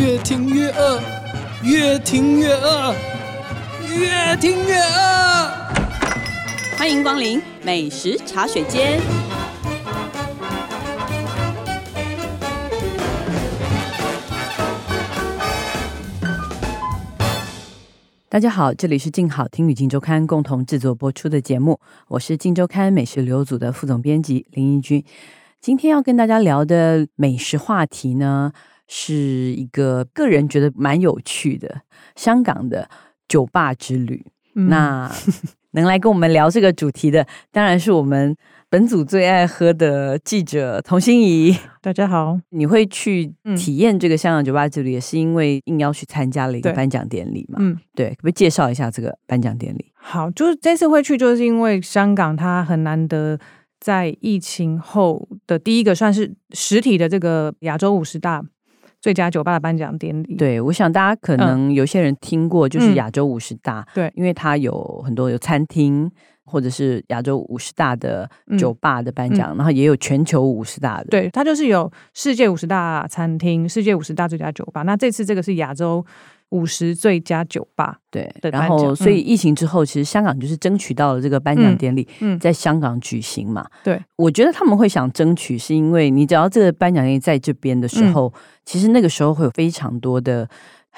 越听越饿，越听越饿，越听越饿。欢迎光临美食茶水间。大家好，这里是静好听与静周刊共同制作播出的节目，我是静周刊美食旅游组的副总编辑林义君。今天要跟大家聊的美食话题呢，是一个个人觉得蛮有趣的香港的酒吧之旅。嗯、那 能来跟我们聊这个主题的，当然是我们本组最爱喝的记者童心怡。大家好，你会去体验这个香港酒吧之旅，也是因为应邀去参加了一个颁奖典礼嘛？嗯，对，可不可以介绍一下这个颁奖典礼？好，就是这次会去，就是因为香港它很难得。在疫情后的第一个算是实体的这个亚洲五十大最佳酒吧的颁奖典礼，对，我想大家可能有些人听过，就是亚洲五十大，对、嗯，因为它有很多有餐厅或者是亚洲五十大的酒吧的颁奖，嗯、然后也有全球五十大的，对，它就是有世界五十大餐厅、世界五十大最佳酒吧，那这次这个是亚洲。五十最佳酒吧，对，然后所以疫情之后，其实香港就是争取到了这个颁奖典礼，嗯，在香港举行嘛。对，我觉得他们会想争取，是因为你只要这个颁奖典礼在这边的时候，其实那个时候会有非常多的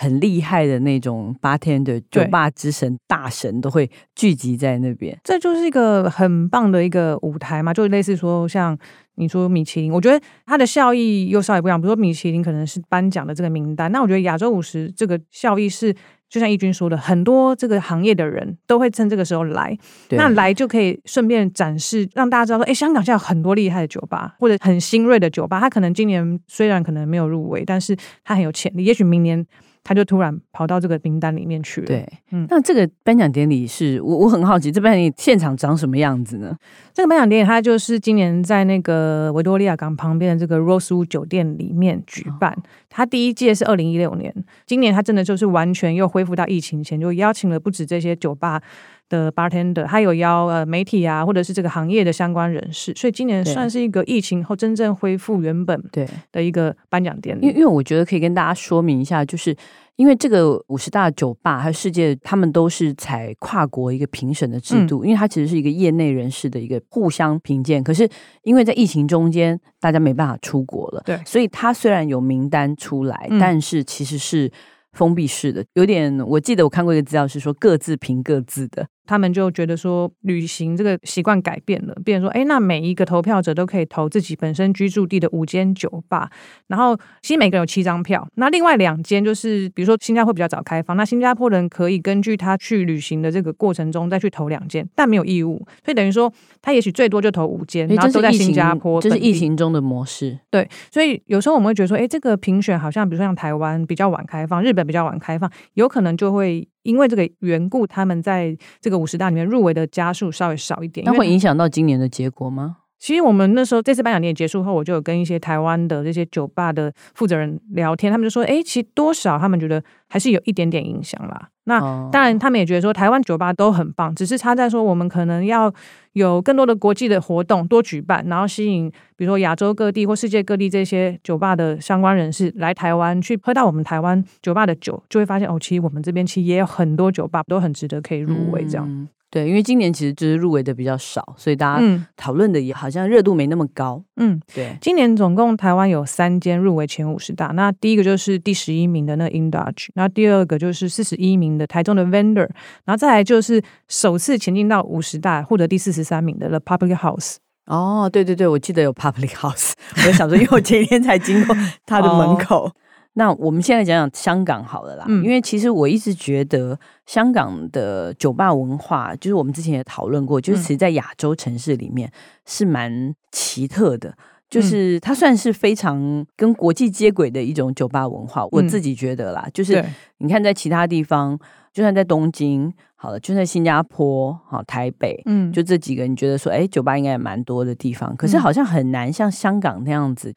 很厉害的那种 bartender 酒吧之神大神都会聚集在那边，这就是一个很棒的一个舞台嘛，就类似说像。你说米其林，我觉得它的效益又稍微不一样。比如说米其林可能是颁奖的这个名单，那我觉得亚洲五十这个效益是，就像义军说的，很多这个行业的人都会趁这个时候来，那来就可以顺便展示，让大家知道说，哎，香港现在有很多厉害的酒吧，或者很新锐的酒吧，它可能今年虽然可能没有入围，但是它很有潜力，也许明年。他就突然跑到这个名单里面去了。对，嗯，那这个颁奖典礼是我我很好奇，这颁奖典礼现场长什么样子呢？这个颁奖典礼它就是今年在那个维多利亚港旁边的这个 Rosewood 酒店里面举办。它第一届是二零一六年，今年它真的就是完全又恢复到疫情前，就邀请了不止这些酒吧的 bartender，还有邀呃媒体啊，或者是这个行业的相关人士，所以今年算是一个疫情后真正恢复原本对的一个颁奖典礼。因为因为我觉得可以跟大家说明一下，就是因为这个五十大酒吧还有世界，他们都是采跨国一个评审的制度，嗯、因为它其实是一个业内人士的一个互相评鉴。可是因为在疫情中间，大家没办法出国了，对，所以它虽然有名单出来，嗯、但是其实是封闭式的，有点我记得我看过一个资料是说各自评各自的。他们就觉得说，旅行这个习惯改变了，变成说，哎，那每一个投票者都可以投自己本身居住地的五间酒吧，然后其实每个人有七张票，那另外两间就是，比如说新加坡比较早开放，那新加坡人可以根据他去旅行的这个过程中再去投两间，但没有义务，所以等于说他也许最多就投五间，然后都在新加坡，这是疫情中的模式。对，所以有时候我们会觉得说，哎，这个评选好像，比如说像台湾比较晚开放，日本比较晚开放，有可能就会。因为这个缘故，他们在这个五十大里面入围的家数稍微少一点，那会影响到今年的结果吗？其实我们那时候这次颁奖典礼结束后，我就有跟一些台湾的这些酒吧的负责人聊天，他们就说：“哎，其实多少他们觉得还是有一点点影响啦。”那当然，他们也觉得说台湾酒吧都很棒，只是差在说我们可能要有更多的国际的活动多举办，然后吸引比如说亚洲各地或世界各地这些酒吧的相关人士来台湾去喝到我们台湾酒吧的酒，就会发现哦，其实我们这边其实也有很多酒吧都很值得可以入围这样。嗯对，因为今年其实就是入围的比较少，所以大家讨论的也好像热度没那么高。嗯，对。今年总共台湾有三间入围前五十大，那第一个就是第十一名的那个 Indulge，那第二个就是四十一名的台中的 Vendor，然后再来就是首次前进到五十大获得第四十三名的 The Public House。哦，对对对，我记得有 Public House，我就想说，因为我前一天才经过他的门口。哦那我们现在讲讲香港好了啦，嗯、因为其实我一直觉得香港的酒吧文化，就是我们之前也讨论过，就是其实在亚洲城市里面是蛮奇特的，嗯、就是它算是非常跟国际接轨的一种酒吧文化。嗯、我自己觉得啦，就是你看在其他地方，就算在东京好了，就在新加坡好台北，嗯，就这几个你觉得说，哎，酒吧应该也蛮多的地方，可是好像很难像香港那样子，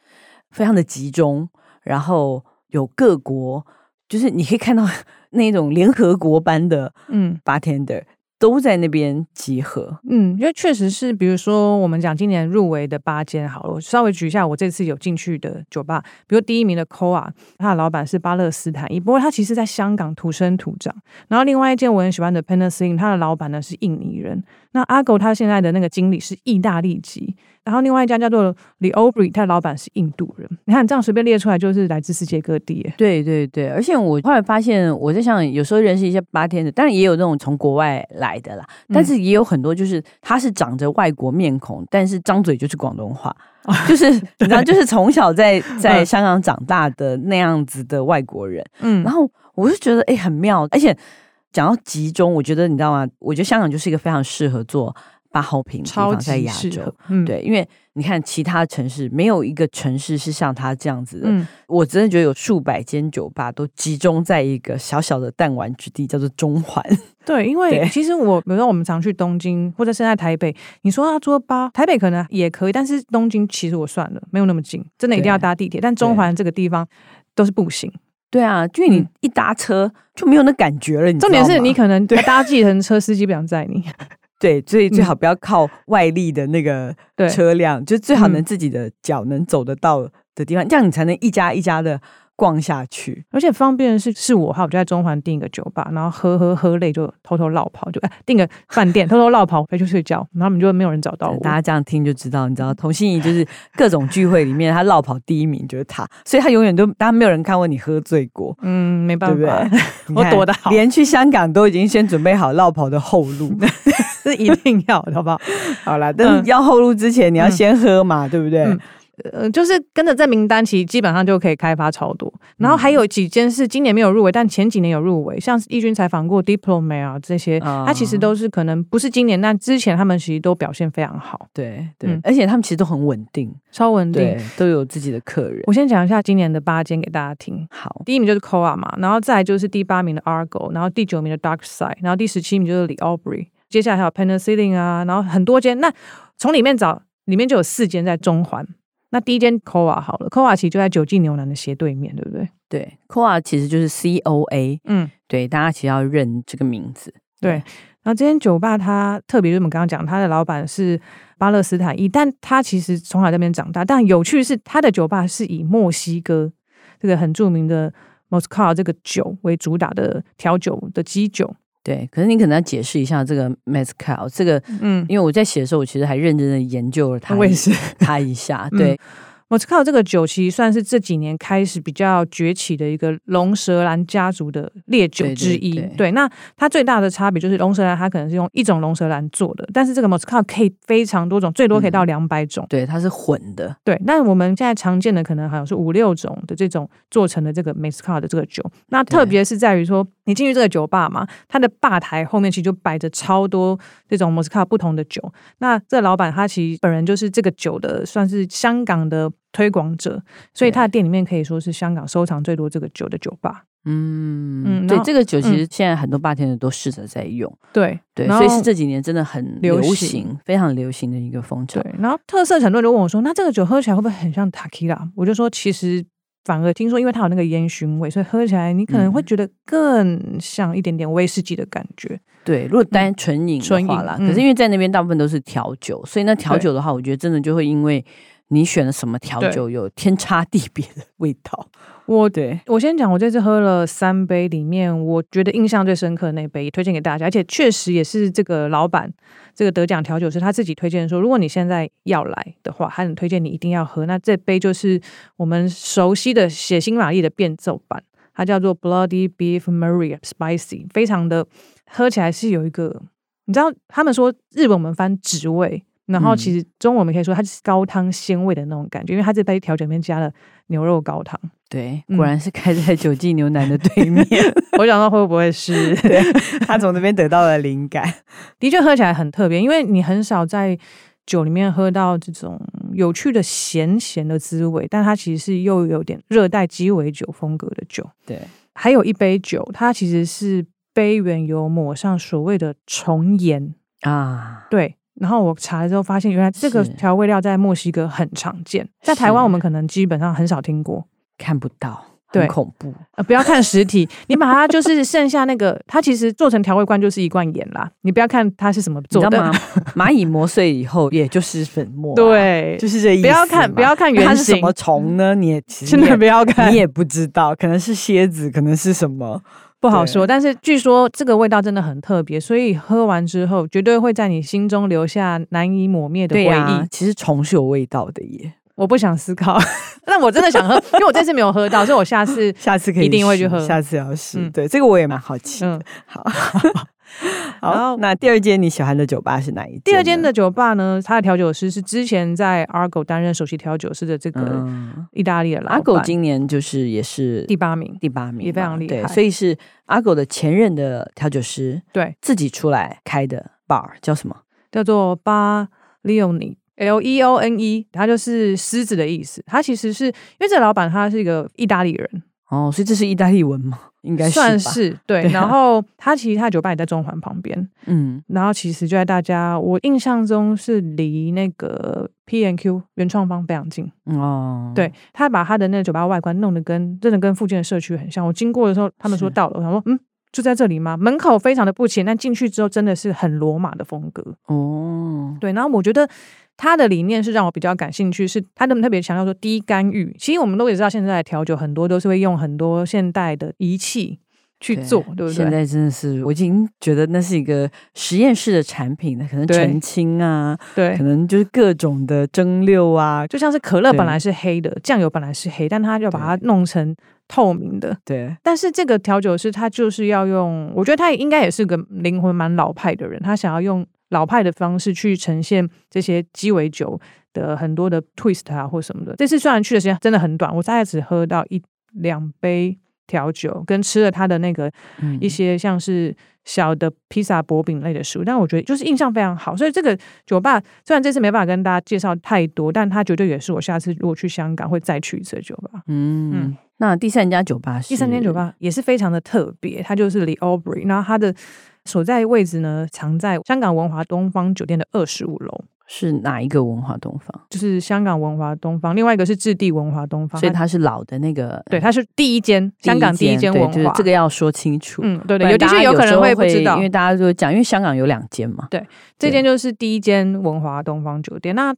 非常的集中，然后。有各国，就是你可以看到 那种联合国般的嗯，bartender 都在那边集合。嗯，因为确实是，比如说我们讲今年入围的八间，好了，我稍微举一下我这次有进去的酒吧，比如第一名的 Koa，他的老板是巴勒斯坦裔，不过他其实在香港土生土长。然后另外一间我很喜欢的 Penicillin，他的老板呢是印尼人。那阿狗他现在的那个经理是意大利籍。然后另外一家叫做 Aubrey，他的老板是印度人。你看这样随便列出来，就是来自世界各地。对对对，而且我后来发现，我在想，有时候认识一些八天的，当然也有那种从国外来的啦，但是也有很多就是他是长着外国面孔，但是张嘴就是广东话，就是你知道，就是从小在 在香港长大的那样子的外国人。嗯，然后我就觉得哎很妙，而且讲到集中，我觉得你知道吗？我觉得香港就是一个非常适合做。八号坪超级在亚洲，嗯、对，因为你看其他城市没有一个城市是像它这样子的。嗯、我真的觉得有数百间酒吧都集中在一个小小的弹丸之地，叫做中环。对，因为其实我，比如说我们常去东京或者是在台北，你说要坐八，台北可能也可以，但是东京其实我算了，没有那么近，真的一定要搭地铁。但中环这个地方都是步行。对啊，因为你一搭车就没有那感觉了。你重点是你可能 搭计程车，司机不想载你。对，所以最好不要靠外力的那个车辆，嗯、就最好能自己的脚能走得到的地方，嗯、这样你才能一家一家的。逛下去，而且方便的是，是我哈，我就在中环订一个酒吧，然后喝喝喝累就偷偷落跑，就哎订个饭店偷偷落跑回去睡觉，然后我们就没有人找到我。大家这样听就知道，你知道童心怡就是各种聚会里面他落跑第一名就是他，所以他永远都大家没有人看过你喝醉过。嗯，没办法，对对？我躲得好，连去香港都已经先准备好落跑的后路，是一定要的，好不好？好啦，但是要后路之前你要先喝嘛，嗯、对不对？嗯呃，就是跟着这名单，其实基本上就可以开发超多。然后还有几间是今年没有入围，但前几年有入围，像奕君采访过 Diplomat 啊这些，它、嗯、其实都是可能不是今年，但之前他们其实都表现非常好。对对，嗯、而且他们其实都很稳定，超稳定，都有自己的客人。我先讲一下今年的八间给大家听。好，第一名就是 Koa 嘛，然后再来就是第八名的 Argo，然后第九名的 Dark Side，然后第十七名就是 The Aubrey，接下来还有 Penicillin 啊，然后很多间。那从里面找，里面就有四间在中环。那第一间 Koa 好了，Koa 其实就在九记牛腩的斜对面，对不对？对，Koa 其实就是 C O A，嗯，对，大家其实要认这个名字。对，然后这间酒吧它特别，就是我们刚刚讲，它的老板是巴勒斯坦裔，但他其实从小在那边长大。但有趣的是，他的酒吧是以墨西哥这个很著名的 Moscow 这个酒为主打的调酒的基酒。对，可是你可能要解释一下这个 Mezcal 这个，嗯，因为我在写的时候，我其实还认真的研究了它，我也是。它一下，对。嗯莫斯科这个酒其实算是这几年开始比较崛起的一个龙舌兰家族的烈酒之一。对，对，对，对，那它最大的差别就是龙舌兰它可能是用一种龙舌兰做的，但是这个莫斯科可以非常多种，最多可以到两百种。嗯。对，它是混的。对，那我们现在常见的可能好像是五六种的这种做成的这个莫斯科的这个酒。那特别是在于说，你进去这个酒吧嘛，它的吧台后面其实就摆着超多这种莫斯科不同的酒。那这个老板他其实本人就是这个酒的，算是香港的。推广者，所以他的店里面可以说是香港收藏最多这个酒的酒吧。嗯嗯，对，这个酒其实现在很多霸天的都试着在用。对对，所以是这几年真的很流行，非常流行的一个风潮。对，然后特色很多人就问我说：“那这个酒喝起来会不会很像 Tequila？” 我就说：“其实反而听说，因为它有那个烟熏味，所以喝起来你可能会觉得更像一点点威士忌的感觉。”对，如果单纯饮纯饮啦，可是因为在那边大部分都是调酒，所以那调酒的话，我觉得真的就会因为。你选了什么调酒？有天差地别的味道。我对我先讲，我这次喝了三杯，里面我觉得印象最深刻的那杯，推荐给大家，而且确实也是这个老板，这个得奖调酒师他自己推荐说，如果你现在要来的话，他很推荐你一定要喝。那这杯就是我们熟悉的血腥玛丽的变奏版，它叫做 Bloody Beef Maria Spicy，非常的喝起来是有一个，你知道他们说日本我们翻职味。然后其实中文我们可以说它是高汤鲜味的那种感觉，因为它这杯调酒里面加了牛肉高汤。对，果然是开在九记牛腩的对面。我想到会不会是 对他从那边得到了灵感？的确喝起来很特别，因为你很少在酒里面喝到这种有趣的咸咸的滋味，但它其实是又有点热带鸡尾酒风格的酒。对，还有一杯酒，它其实是杯缘有抹上所谓的重盐啊，对。然后我查了之后发现，原来这个调味料在墨西哥很常见，在台湾我们可能基本上很少听过，看不到。对恐怖。呃，不要看实体，你把它就是 剩下那个，它其实做成调味罐就是一罐盐啦。你不要看它是什么做的，蚂蚁磨碎以后也就是粉末，啊，对，就是这意思。不要看，不要看原型，它是什么虫呢？你也其实真的不要看，你也不知道，可能是蝎子，可能是什么。不好说，但是据说这个味道真的很特别，所以喝完之后绝对会在你心中留下难以抹灭的回忆。啊、其实虫是有味道的耶，我不想思考，但我真的想喝，因为我这次没有喝到，所以我下次下次可以一定会去喝，下次要试。嗯、对，这个我也蛮好奇。嗯，好。好，那第二间你喜欢的酒吧是哪一间？第二间的酒吧呢？他的调酒师是之前在 Argo 担任首席调酒师的这个意大利的老板。Argo 今年就是也是第八名，第八名也非常厉害。对，所以是 Argo 的前任的调酒师，对，自己出来开的 bar 叫什么？叫做 Bar Leone，L E O N E，它就是狮子的意思。他其实是因为这老板他是一个意大利人。哦，所以这是意大利文吗？应该算是对。对啊、然后他其实他的酒吧也在中环旁边，嗯，然后其实就在大家我印象中是离那个 P N Q 原创方非常近哦。对，他把他的那个酒吧外观弄得跟真的跟附近的社区很像。我经过的时候，他们说到了，我想说嗯，就在这里吗？门口非常的不起，但进去之后真的是很罗马的风格哦。对，然后我觉得。他的理念是让我比较感兴趣，是他特别强调说低干预。其实我们都也知道，现在的调酒很多都是会用很多现代的仪器去做，对，对不对？现在真的是，我已经觉得那是一个实验室的产品了，可能澄清啊，对，可能就是各种的蒸馏啊，就像是可乐本来是黑的，酱油本来是黑，但他就把它弄成透明的，对。但是这个调酒师他就是要用，我觉得他应该也是个灵魂蛮老派的人，他想要用。老派的方式去呈现这些鸡尾酒的很多的 twist 啊，或什么的。这次虽然去的时间真的很短，我大概只喝到一两杯调酒，跟吃了他的那个一些像是小的披萨薄饼类的食物，但我觉得就是印象非常好。所以这个酒吧虽然这次没办法跟大家介绍太多，但它绝对也是我下次如果去香港会再去一次的酒吧。嗯，嗯，那第三家酒吧是，第三间酒吧也是非常的特别，它就是 The Aubrey，然后它的。所在位置呢，藏在香港文华东方酒店的二十五楼。是哪一个文华东方？就是香港文华东方，另外一个是置地文华东方。所以它是老的那个，对，它是第一间香港第一间文华，就是这个要说清楚。嗯，对对，有的确有可能会不知道，因为大家就讲，因为香港有两间嘛。对，这间就是第一间文华东方酒店。那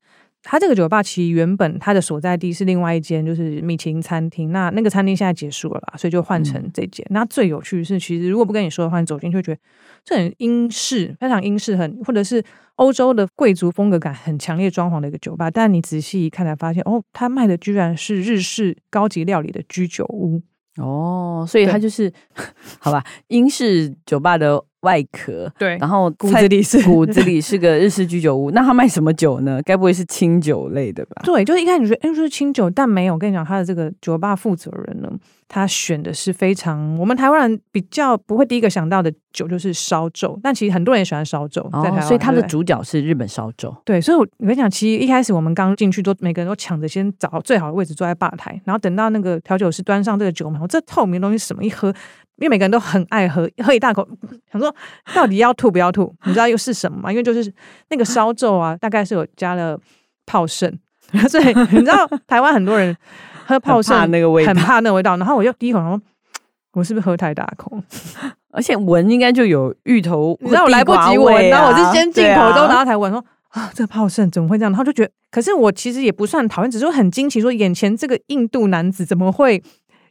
它这个酒吧其实原本它的所在地是另外一间，就是米其林餐厅。那那个餐厅现在结束了啦，所以就换成这间。嗯、那最有趣的是，其实如果不跟你说的话，你走进去会觉得这很英式，非常英式，很或者是欧洲的贵族风格感很强烈装潢的一个酒吧。但你仔细一看才发现，哦，它卖的居然是日式高级料理的居酒屋。哦，所以它就是 好吧，英式酒吧的。外壳对，然后骨子里是骨子里是个日式居酒屋。那他卖什么酒呢？该不会是清酒类的吧？对，就是一开始你觉得哎，就是清酒，但没有。我跟你讲，他的这个酒吧负责人呢，他选的是非常我们台湾人比较不会第一个想到的酒，就是烧酒。但其实很多人也喜欢烧酒，在台湾，哦，所以他的主角是日本烧酒。对，所以我跟你讲，其实一开始我们刚进去都每个人都抢着先找最好的位置坐在吧台，然后等到那个调酒师端上这个酒嘛，这透明的东西什么？一喝。因为每个人都很爱喝，喝一大口，想说到底要吐不要吐？你知道又是什么吗？因为就是那个烧酒啊，大概是有加了泡肾，所以你知道台湾很多人喝泡盛那个味，很怕那个味道。然后我就第一口说，我是不是喝太大口？而且闻应该就有芋头、啊，你知道我来不及闻，然后我是先进口之后，然后才闻说啊，这个泡盛怎么会这样？然后就觉得，可是我其实也不算讨厌，只是很惊奇，说眼前这个印度男子怎么会？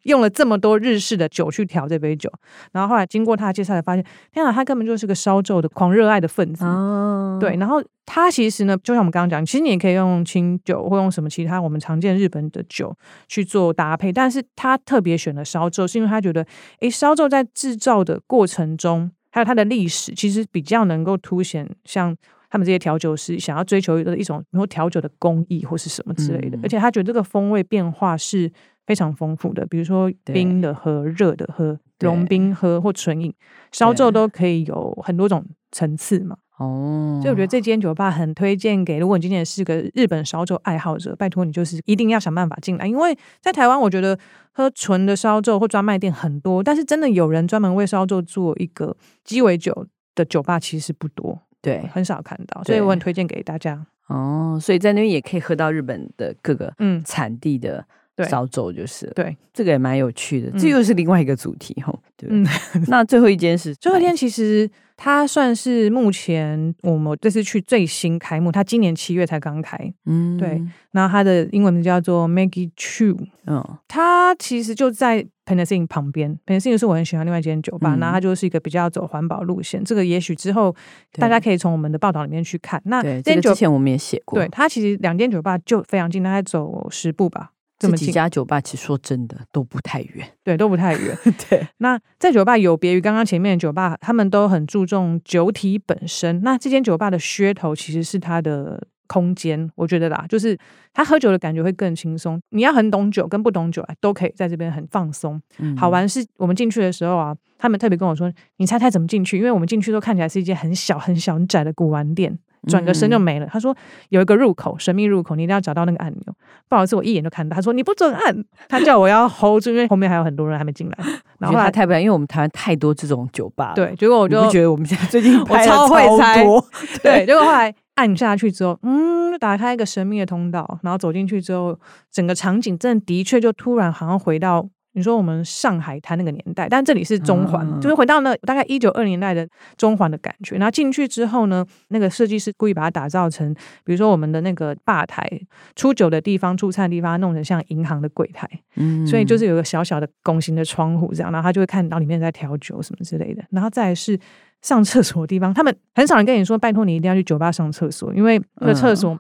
用了这么多日式的酒去调这杯酒，然后后来经过他的介绍，才发现，天啊，他根本就是个烧酎的狂热爱的分子。哦、对，然后他其实呢，就像我们刚刚讲，其实你也可以用清酒或用什么其他我们常见日本的酒去做搭配，但是他特别选了烧酎，是因为他觉得，诶，烧酎在制造的过程中，还有它的历史，其实比较能够凸显像他们这些调酒师想要追求的一种，比如调酒的工艺或是什么之类的，嗯、而且他觉得这个风味变化是。非常丰富的，比如说冰的喝、热的喝、融冰喝或纯饮，烧酎都可以有很多种层次嘛。哦，所以我觉得这间酒吧很推荐给，如果你今天是个日本烧酒爱好者，拜托你就是一定要想办法进来，因为在台湾，我觉得喝纯的烧酒或专卖店很多，但是真的有人专门为烧酒做一个鸡尾酒的酒吧其实不多，对，很少看到，所以我很推荐给大家。哦，所以在那边也可以喝到日本的各个嗯产地的。少走就是了。对，这个也蛮有趣的，这又是另外一个主题哈。对，那最后一间是最后一天，其实它算是目前我们这次去最新开幕，它今年七月才刚开。嗯，对。那它的英文名叫做 Maggie Chew。嗯，它其实就在 Pennsylvania 旁边。Pennsylvania 是我很喜欢另外一间酒吧，那它就是一个比较走环保路线。这个也许之后大家可以从我们的报道里面去看。那这间酒之前我们也写过，对，它其实两间酒吧就非常近，大概走十步吧。这么几家酒吧，其实说真的都不太远，对，都不太远。对，那在酒吧有别于刚刚前面的酒吧，他们都很注重酒体本身。那这间酒吧的噱头其实是它的空间，我觉得啦，就是他喝酒的感觉会更轻松。你要很懂酒跟不懂酒都可以在这边很放松。嗯、好玩是我们进去的时候啊，他们特别跟我说：“你猜猜怎么进去？”因为我们进去都看起来是一间很小很小很窄的古玩店。转个身就没了。他说有一个入口，神秘入口，你一定要找到那个按钮。不好意思，我一眼就看到。他说你不准按，他叫我要 hold 住，因为后面还有很多人还没进来。然后他太不然，因为我们台湾太多这种酒吧。对，结果我就不觉得我们现在最近 我超会猜。对，结果后来按下去之后，嗯，打开一个神秘的通道，然后走进去之后，整个场景真的的确就突然好像回到。你说我们上海滩那个年代，但这里是中环，嗯、就是回到那大概一九二零年代的中环的感觉。然后进去之后呢，那个设计师故意把它打造成，比如说我们的那个吧台、出酒的地方、出餐的地方，弄成像银行的柜台。嗯，所以就是有个小小的拱形的窗户这样，然后他就会看到里面在调酒什么之类的。然后再来是上厕所的地方，他们很少人跟你说，拜托你一定要去酒吧上厕所，因为那个厕所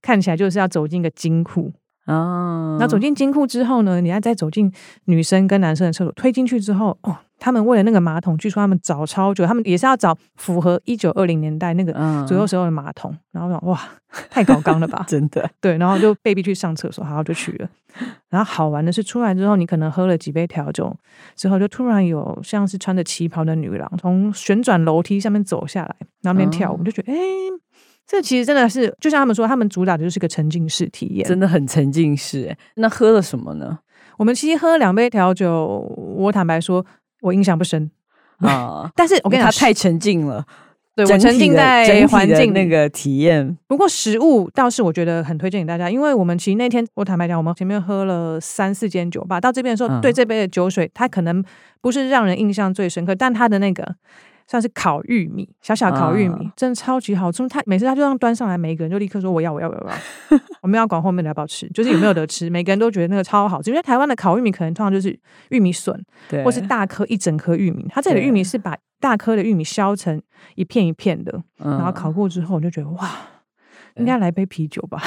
看起来就是要走进一个金库。哦，那走进金库之后呢，你要再走进女生跟男生的厕所，推进去之后，哦，他们为了那个马桶，据说他们找超久，他们也是要找符合一九二零年代那个左右时候的马桶，然后说哇，太高刚了吧，真的，对，然后就被逼去上厕所，然后就去了。然后好玩的是，出来之后，你可能喝了几杯调酒之后，就突然有像是穿着旗袍的女郎从旋转楼梯下面走下来，然后那边跳舞，我就觉得哎。诶这其实真的是，就像他们说，他们主打的就是个沉浸式体验，真的很沉浸式。那喝了什么呢？我们其实喝了两杯调酒，我坦白说，我印象不深啊。但是我跟你讲，他太沉浸了，对，我沉浸在环境那个体验。不过食物倒是我觉得很推荐给大家，因为我们其实那天我坦白讲，我们前面喝了三四间酒吧，到这边的时候，对这杯的酒水，它可能不是让人印象最深刻，但它的那个。算是烤玉米，小小烤玉米，啊、真的超级好吃。他每次他就这样端上来，每一个人就立刻说我要我要我要我要。我们 要管后面的要不要吃，就是有没有得吃。每个人都觉得那个超好吃，因为台湾的烤玉米可能通常就是玉米笋，对，或是大颗一整颗玉米。它这里的玉米是把大颗的玉米削成一片一片的，然后烤过之后，我就觉得哇，应该来杯啤酒吧。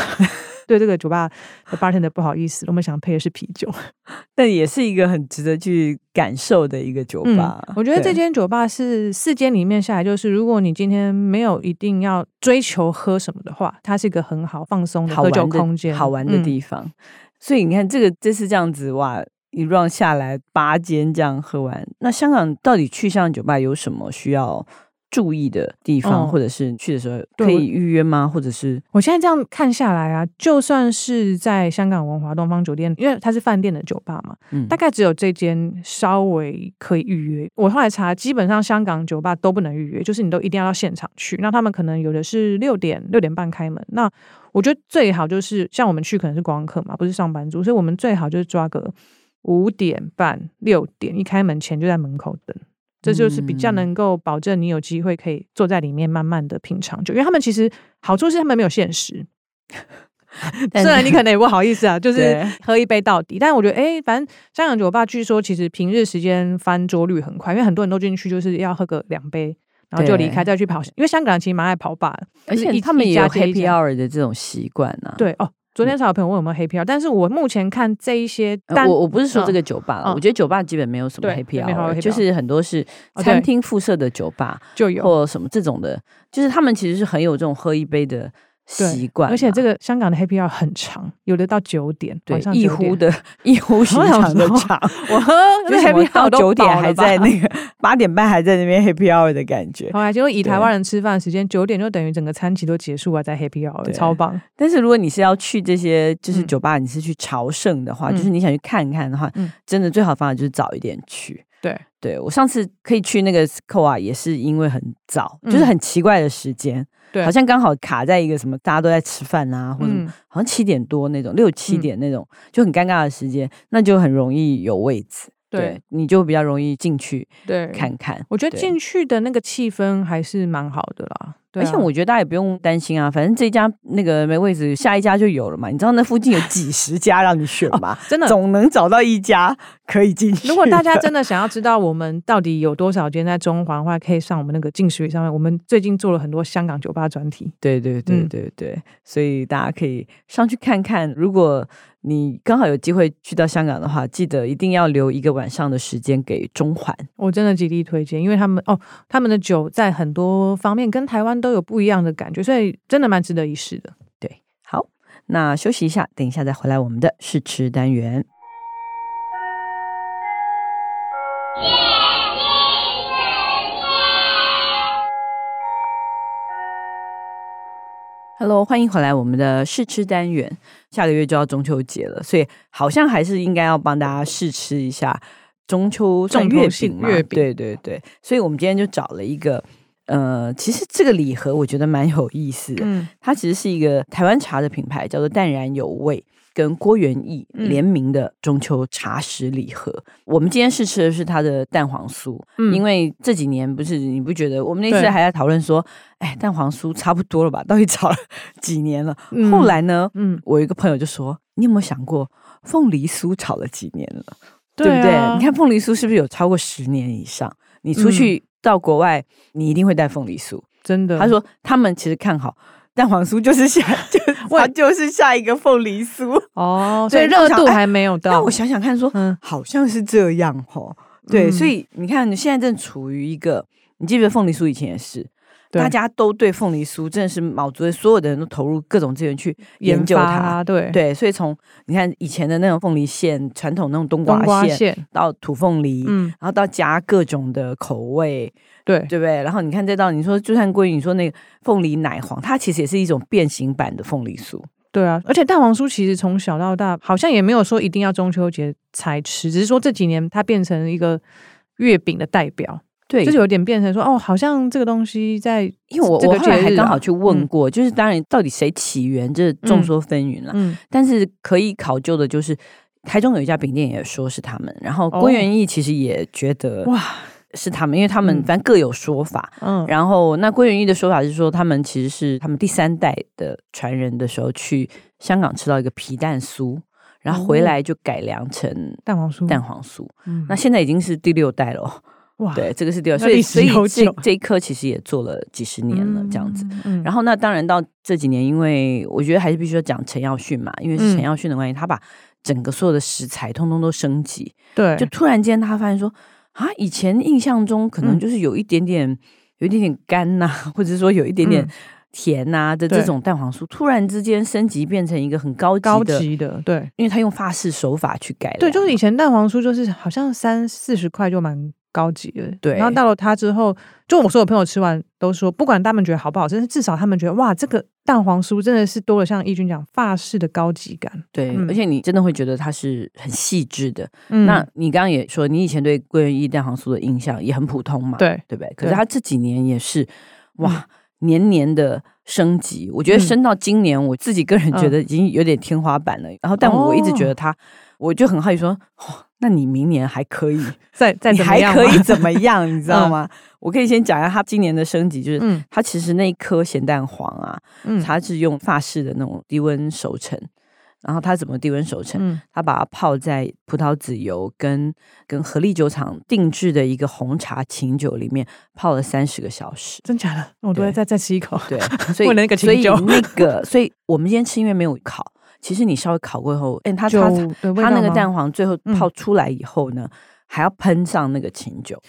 对这个酒吧的 bartender 不好意思，我们想配的是啤酒，但也是一个很值得去感受的一个酒吧。嗯、我觉得这间酒吧是四间里面下来，就是如果你今天没有一定要追求喝什么的话，它是一个很好放松的喝酒空间，好玩的地方。嗯、所以你看，这个这次这样子哇，一 round 下来八间这样喝完，那香港到底去香港酒吧有什么需要注意的地方，或者是去的时候可以预约吗？或者是我现在这样看下来啊，就算是在香港文华东方酒店，因为它是饭店的酒吧嘛，嗯，大概只有这间稍微可以预约。我后来查，基本上香港酒吧都不能预约，就是你都一定要到现场去。那他们可能有的是六点六点半开门，那我觉得最好就是像我们去可能是观光客嘛，不是上班族，所以我们最好就是抓个五点半六点一开门前就在门口等。这就是比较能够保证你有机会可以坐在里面慢慢的品尝酒，因为他们其实好处是他们没有限时，虽然你可能也不好意思啊，就是喝一杯到底。但我觉得，哎，反正香港酒吧据说其实平日时间翻桌率很快，因为很多人都进去就是要喝个两杯，然后就离开再去跑。因为香港人其实蛮爱跑吧，而且他们也有 Happy Hour 的这种习惯呢。对哦。昨天才有朋友问有没有 Happy Hour，但是我目前看这一些单，我我不是说这个酒吧，我觉得酒吧基本没有什么 Happy Hour，就是很多是餐厅附设的酒吧就有。或什么这种的，就是他们其实是很有这种喝一杯的习惯，而且这个香港的 Happy Hour 很长，有的到九点，对，一壶的一壶寻常的长，我 喝就 Happy Hour 到九点还在那个八点半还在那边 Happy Hour 的感觉。好来就以台湾人吃饭时间九点就等于整个餐期都结束了，在 Happy Hour 超棒。但是如果你是要去这些就是酒吧，你是去朝圣的话，就是你想去看看的话，真的最好方法就是早一点去。对对，我上次可以去那个扣啊，也是因为很早，嗯、就是很奇怪的时间，对，好像刚好卡在一个什么大家都在吃饭啊，或者好像七点多那种，六七点那种，嗯、就很尴尬的时间，那就很容易有位置。对，你就比较容易进去对看看。我觉得进去的那个气氛还是蛮好的啦。对啊，而且我觉得大家也不用担心啊，反正这家那个没位置，下一家就有了嘛。你知道那附近有 几十家让你选吧？哦，真的总能找到一家可以进去。如果大家真的想要知道我们到底有多少间在中环的话，可以上我们那个镜时雨上面。我们最近做了很多香港酒吧专题。对对对对对，嗯，所以大家可以上去看看。如果你刚好有机会去到香港的话，记得一定要留一个晚上的时间给中环。我真的极力推荐，因为他们哦，他们的酒在很多方面跟台湾都有不一样的感觉，所以真的蛮值得一试的。对，好，那休息一下，等一下再回来我们的试吃单元。Hello，欢迎回来我们的试吃单元。下个月就要中秋节了，所以好像还是应该要帮大家试吃一下中秋月饼嘛。月饼，对对对。所以我们今天就找了一个，呃，其实这个礼盒我觉得蛮有意思的。嗯，它其实是一个台湾茶的品牌，叫做淡然有味。跟郭元益联名的中秋茶食礼盒，嗯、我们今天试吃的是它的蛋黄酥，嗯、因为这几年不是你不觉得我们那次还在讨论说，对哎，蛋黄酥差不多了吧？到底炒了 几年了？嗯、后来呢，嗯，我一个朋友就说，你有没有想过，凤梨酥炒了几年了？对，啊、对不对？你看凤梨酥是不是有超过十年以上？你出去到国外，嗯、你一定会带凤梨酥，真的。他说他们其实看好。蛋黄酥就是下，就 它就是下一个凤梨酥哦，所以热度还没有到。那我想想看说，说嗯，好像是这样哦。对，嗯、所以你看，你现在正处于一个，你记不记得凤梨酥以前也是，对大家都对凤梨酥真的是卯足了，所有的人都投入各种资源去研究它。对对，所以从你看以前的那种凤梨馅，传统那种冬瓜馅，到土凤梨，嗯，然后到加各种的口味。对对不对？然后你看再到，你说就算归你说那个凤梨奶黄，它其实也是一种变形版的凤梨酥。对啊，而且蛋黄酥其实从小到大好像也没有说一定要中秋节才吃，只是说这几年它变成一个月饼的代表。对，就是有点变成说哦，好像这个东西在，因为我我后来还刚好去问过，嗯、就是当然到底谁起源，这众说纷纭了。嗯，但是可以考究的就是台中有一家饼店也说是他们，然后郭元义其实也觉得、哦、哇。是他们，因为他们反正各有说法。嗯，然后那郭元义的说法是说，他们其实是他们第三代的传人的时候去香港吃到一个皮蛋酥，然后回来就改良成蛋黄酥。蛋黄酥，嗯，那现在已经是第六代了。哇，对，这个是第六代，所以所以这这一颗其实也做了几十年了，这样子。嗯，然后那当然到这几年，因为我觉得还是必须要讲陈耀训嘛，因为是陈耀训的关系，他把整个所有的食材通通都升级。对，就突然间他发现说。啊，以前印象中可能就是有一点点，嗯、有一点点干呐、啊，或者说有一点点甜呐、啊、的这种蛋黄酥，突然之间升级变成一个很高级的，高级的，对，因为他用法式手法去改。对，就是以前蛋黄酥就是好像三四十块就蛮高级的，对。然后到了它之后，就我所有朋友吃完都说，不管他们觉得好不好吃，但是至少他们觉得哇，这个。蛋黄酥真的是多了，像义军讲法式的高级感，对，嗯、而且你真的会觉得它是很细致的。嗯、那你刚刚也说，你以前对郭元益蛋黄酥的印象也很普通嘛，对，对不对？可是他这几年也是哇，年年的升级。嗯、我觉得升到今年，我自己个人觉得已经有点天花板了。嗯、然后，但我一直觉得他，哦、我就很好奇说，哦，那你明年还可以 再再怎么样？还可以怎么样？你知道吗？嗯我可以先讲一下他今年的升级，就是它其实那一颗咸蛋黄啊，它是用法式的那种低温熟成，然后它怎么低温熟成？它把它泡在葡萄籽油跟跟合力酒厂定制的一个红茶琴酒里面泡了三十个小时，真假的？我都要再再吃一口。对，所以那个琴酒，那个，所以我们今天吃因为没有烤，其实你稍微烤过后，哎，它它它那个蛋黄最后泡出来以后呢，还要喷上那个琴酒。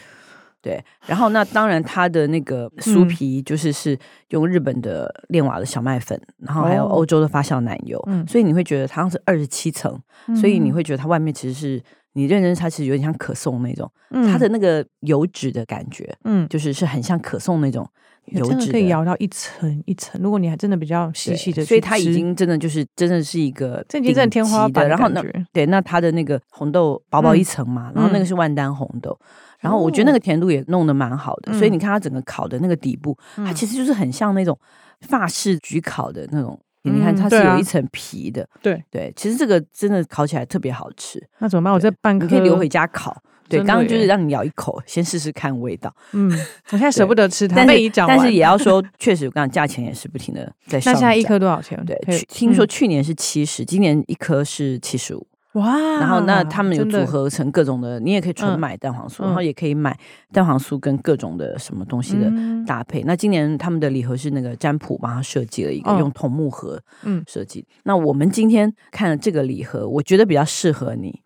对，然后那当然，它的那个酥皮就是是用日本的炼瓦的小麦粉，然后还有欧洲的发酵奶油，嗯，所以你会觉得它像是二十七层，所以你会觉得它外面其实是你认真它其实有点像可颂那种，它的那个油脂的感觉，嗯，就是是很像可颂那种油脂可以摇到一层一层。如果你还真的比较细细的，所以它已经真的就是真的是一个这已经是天花板。然后那对，那它的那个红豆薄薄一层嘛，嗯、然后那个是万丹红豆，嗯、然后我觉得那个甜度也弄得蛮好的。哦、所以你看它整个烤的那个底部，嗯、它其实就是很像那种法式焗烤的那种。你看它是有一层皮的，对对，其实这个真的烤起来特别好吃。那怎么办？我这半颗你可以留回家烤。对，刚刚就是让你咬一口，先试试看味道。嗯，我现在舍不得吃它，但是但是也要说，确实我刚刚价钱也是不停的在上涨。那现在一颗多少钱？对，听说去年是七十，今年一颗是七十五。哇！然后那他们有组合成各种的，你也可以纯买蛋黄酥，然后也可以买蛋黄酥跟各种的什么东西的搭配。那今年他们的礼盒是那个占卜帮他设计了一个用桐木盒嗯设计。那我们今天看了这个礼盒，我觉得比较适合你。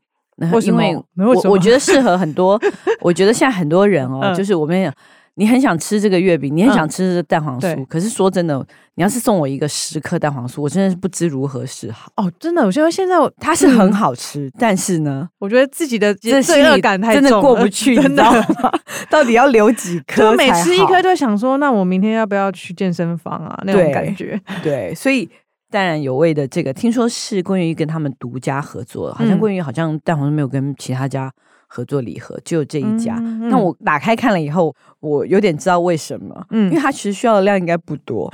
因为我我觉得适合很多，我觉得现在很多人哦，就是我们你很想吃这个月饼，你很想吃这个蛋黄酥，可是说真的，你要是送我一个十颗蛋黄酥，我真的是不知如何是好。哦，真的，我觉得现在它是很好吃，但是呢，我觉得自己的罪恶感真的过不去，你知道吗？到底要留几 颗？每吃一颗就想说，那我明天要不要去健身房啊？那种感觉，对，所以。淡然有味的这个，听说是桂圆意跟他们独家合作，好像桂圆意好像蛋黄都没有跟其他家合作礼盒，只有这一家。那嗯、那我打开看了以后，我有点知道为什么，嗯，因为它其实需要的量应该不多，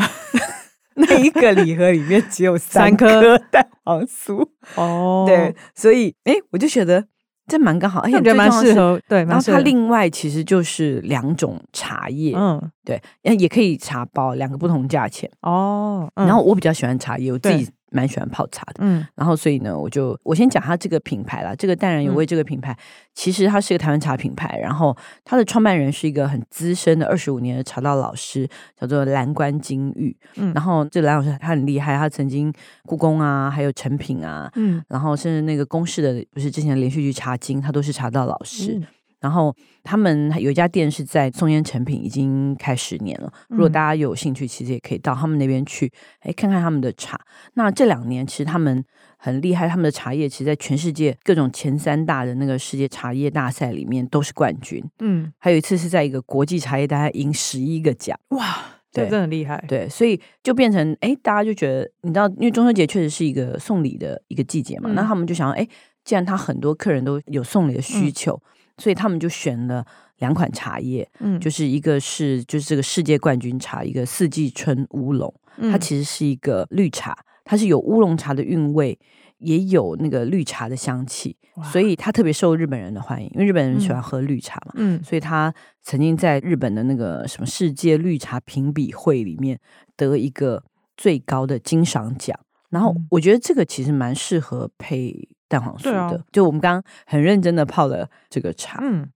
那一个礼盒里面只有三颗。蛋黄酥。哦，对，所以哎，我就觉得。这蛮刚好，而且觉得蛮适合。对，然后它另外其实就是两种茶叶，嗯，对，也可以茶包，两个不同价钱哦。然后我比较喜欢茶叶，我自己。蛮喜欢泡茶的，嗯，然后所以呢，我就我先讲它这个品牌啦。这个淡然有味这个品牌，嗯、其实它是一个台湾茶品牌，然后它的创办人是一个很资深的二十五年的茶道老师，叫做蓝关金玉。嗯，然后这个蓝老师他很厉害，他曾经故宫啊，还有成品啊，嗯，然后甚至那个公式的不是之前连续剧《茶经》，他都是茶道老师。嗯然后他们有一家店是在松烟成品，已经开十年了。如果大家有兴趣，其实也可以到他们那边去，哎，看看他们的茶。那这两年其实他们很厉害，他们的茶叶其实，在全世界各种前三大的那个世界茶叶大赛里面都是冠军。嗯，还有一次是在一个国际茶叶大赛赢十一个奖。哇，对，这真的很厉害。对，所以就变成哎，大家就觉得，你知道，因为中秋节确实是一个送礼的一个季节嘛，嗯、那他们就想，哎，既然他很多客人都有送礼的需求。嗯所以他们就选了两款茶叶，嗯，就是一个是就是这个世界冠军茶，一个四季春乌龙，它其实是一个绿茶，它是有乌龙茶的韵味，也有那个绿茶的香气，所以它特别受日本人的欢迎，因为日本人喜欢喝绿茶嘛，嗯，所以他曾经在日本的那个什么世界绿茶评比会里面得一个最高的金赏奖，然后我觉得这个其实蛮适合配。蛋黄酥的，啊、就我们刚刚很认真的泡了这个茶，嗯，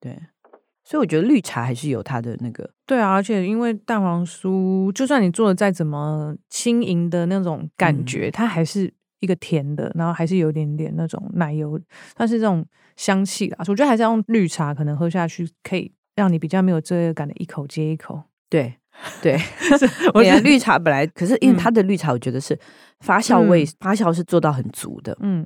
对，所以我觉得绿茶还是有它的那个，对啊，而且因为蛋黄酥，就算你做的再怎么轻盈的那种感觉，嗯、它还是一个甜的，然后还是有一点点那种奶油，但是这种香气啦，我觉得还是要用绿茶，可能喝下去可以让你比较没有罪恶感的一口接一口，对对，我觉得绿茶本来可是因为它的绿茶，我觉得是发酵味，嗯、发酵是做到很足的，嗯。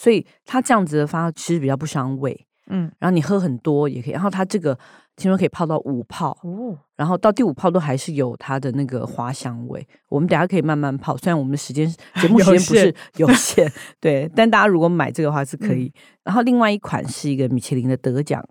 所以它这样子的发其实比较不伤胃，嗯，然后你喝很多也可以，然后它这个听说可以泡到五泡，哦，然后到第五泡都还是有它的那个花香味。我们等下可以慢慢泡，虽然我们的时间节目 时间不是有限，对，但大家如果买这个的话是可以。嗯、然后另外一款是一个米其林的得奖。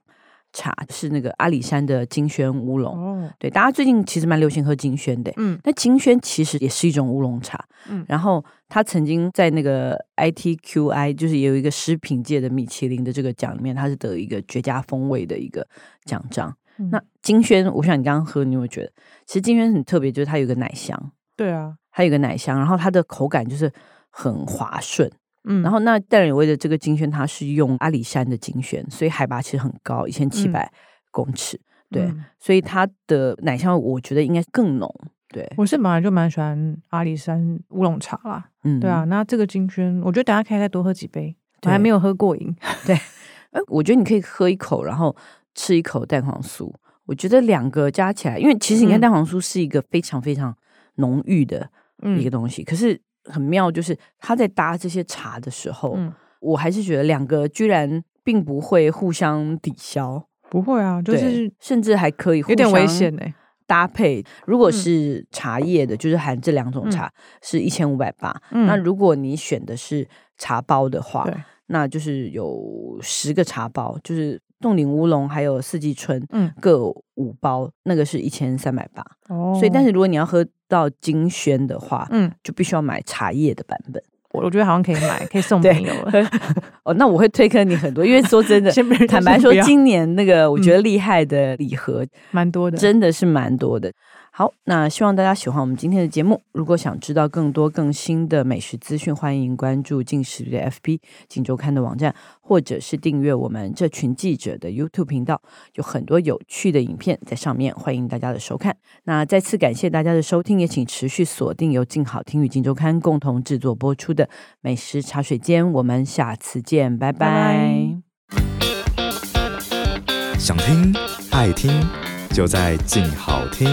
茶是那个阿里山的金萱乌龙，哦、对，大家最近其实蛮流行喝金萱的，嗯，那金萱其实也是一种乌龙茶，嗯，然后他曾经在那个 ITQI，就是也有一个食品界的米其林的这个奖里面，他是得一个绝佳风味的一个奖章。嗯、那金萱，我想你刚刚喝，你有没有觉得其实金萱很特别，就是它有个奶香，对啊，它有个奶香，然后它的口感就是很滑顺。嗯，然后那淡然有味的这个金萱，它是用阿里山的金萱，所以海拔其实很高，一千七百公尺，嗯、对，嗯、所以它的奶香我觉得应该更浓。对，我是。本来就蛮喜欢阿里山乌龙茶啦，嗯，对啊，那这个金萱，我觉得大家可以再多喝几杯，对我还没有喝过瘾。对，哎，我觉得你可以喝一口，然后吃一口蛋黄酥，我觉得两个加起来，因为其实你看蛋黄酥是一个非常非常浓郁的一个东西，嗯、可是。很妙，就是他在搭这些茶的时候，嗯、我还是觉得两个居然并不会互相抵消，不会啊，就是甚至还可以互相有点危险呢、欸。搭配，如果是茶叶的，就是含这两种茶，嗯、是一千五百八。那如果你选的是茶包的话，嗯、那就是有十个茶包，就是冻顶乌龙还有四季春，嗯，各五包，那个是一千三百八。哦，所以但是如果你要喝到金萱的话，嗯，就必须要买茶叶的版本。我我觉得好像可以买，可以送 朋友了。哦，那我会推坑你很多，因为说真的，坦白说，今年那个我觉得厉害的礼盒蛮多的，真的是蛮多的。好，那希望大家喜欢我们今天的节目。如果想知道更多更新的美食资讯，欢迎关注镜食的 FB、镜周刊的网站，或者是订阅我们这群记者的 YouTube 频道，有很多有趣的影片在上面，欢迎大家的收看。那再次感谢大家的收听，也请持续锁定由静好听与镜周刊共同制作播出的美食茶水间。我们下次见，拜拜。想听爱听，就在静好听。